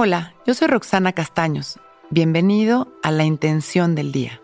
Hola, yo soy Roxana Castaños. Bienvenido a La Intención del Día,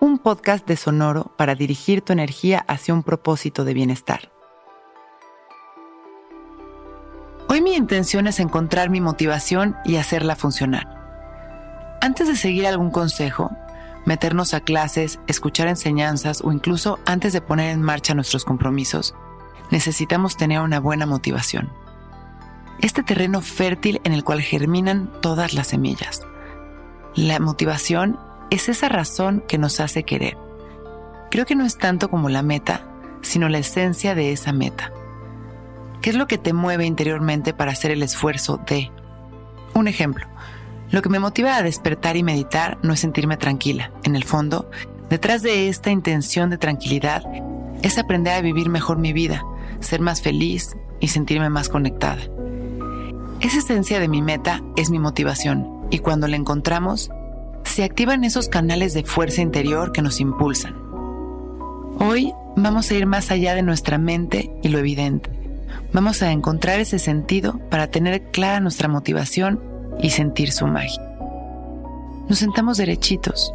un podcast de Sonoro para dirigir tu energía hacia un propósito de bienestar. Hoy mi intención es encontrar mi motivación y hacerla funcionar. Antes de seguir algún consejo, meternos a clases, escuchar enseñanzas o incluso antes de poner en marcha nuestros compromisos, necesitamos tener una buena motivación. Este terreno fértil en el cual germinan todas las semillas. La motivación es esa razón que nos hace querer. Creo que no es tanto como la meta, sino la esencia de esa meta. ¿Qué es lo que te mueve interiormente para hacer el esfuerzo de? Un ejemplo. Lo que me motiva a despertar y meditar no es sentirme tranquila. En el fondo, detrás de esta intención de tranquilidad es aprender a vivir mejor mi vida, ser más feliz y sentirme más conectada. Esa esencia de mi meta es mi motivación y cuando la encontramos, se activan esos canales de fuerza interior que nos impulsan. Hoy vamos a ir más allá de nuestra mente y lo evidente. Vamos a encontrar ese sentido para tener clara nuestra motivación y sentir su magia. Nos sentamos derechitos,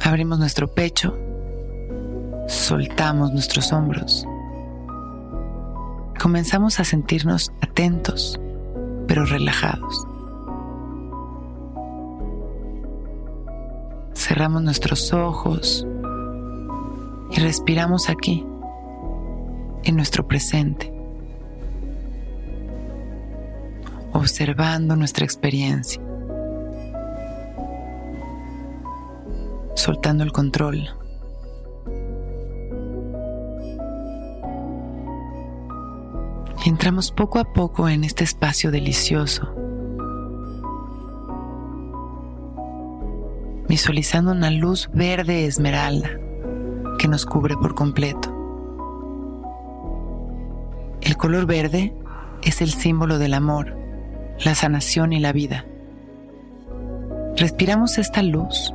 abrimos nuestro pecho, soltamos nuestros hombros. Comenzamos a sentirnos atentos, pero relajados. Cerramos nuestros ojos y respiramos aquí, en nuestro presente. observando nuestra experiencia, soltando el control. Entramos poco a poco en este espacio delicioso, visualizando una luz verde esmeralda que nos cubre por completo. El color verde es el símbolo del amor la sanación y la vida. Respiramos esta luz,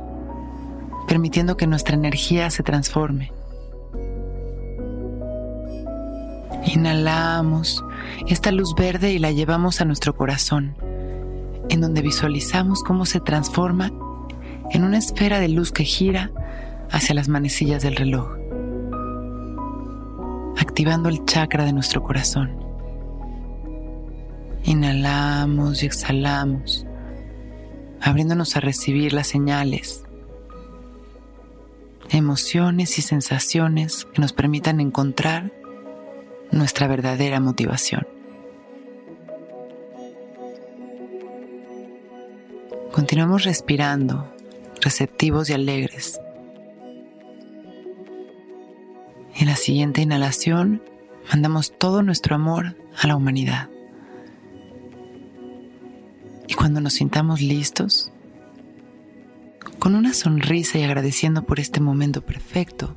permitiendo que nuestra energía se transforme. Inhalamos esta luz verde y la llevamos a nuestro corazón, en donde visualizamos cómo se transforma en una esfera de luz que gira hacia las manecillas del reloj, activando el chakra de nuestro corazón. Inhalamos y exhalamos, abriéndonos a recibir las señales, emociones y sensaciones que nos permitan encontrar nuestra verdadera motivación. Continuamos respirando, receptivos y alegres. En la siguiente inhalación, mandamos todo nuestro amor a la humanidad. Y cuando nos sintamos listos, con una sonrisa y agradeciendo por este momento perfecto,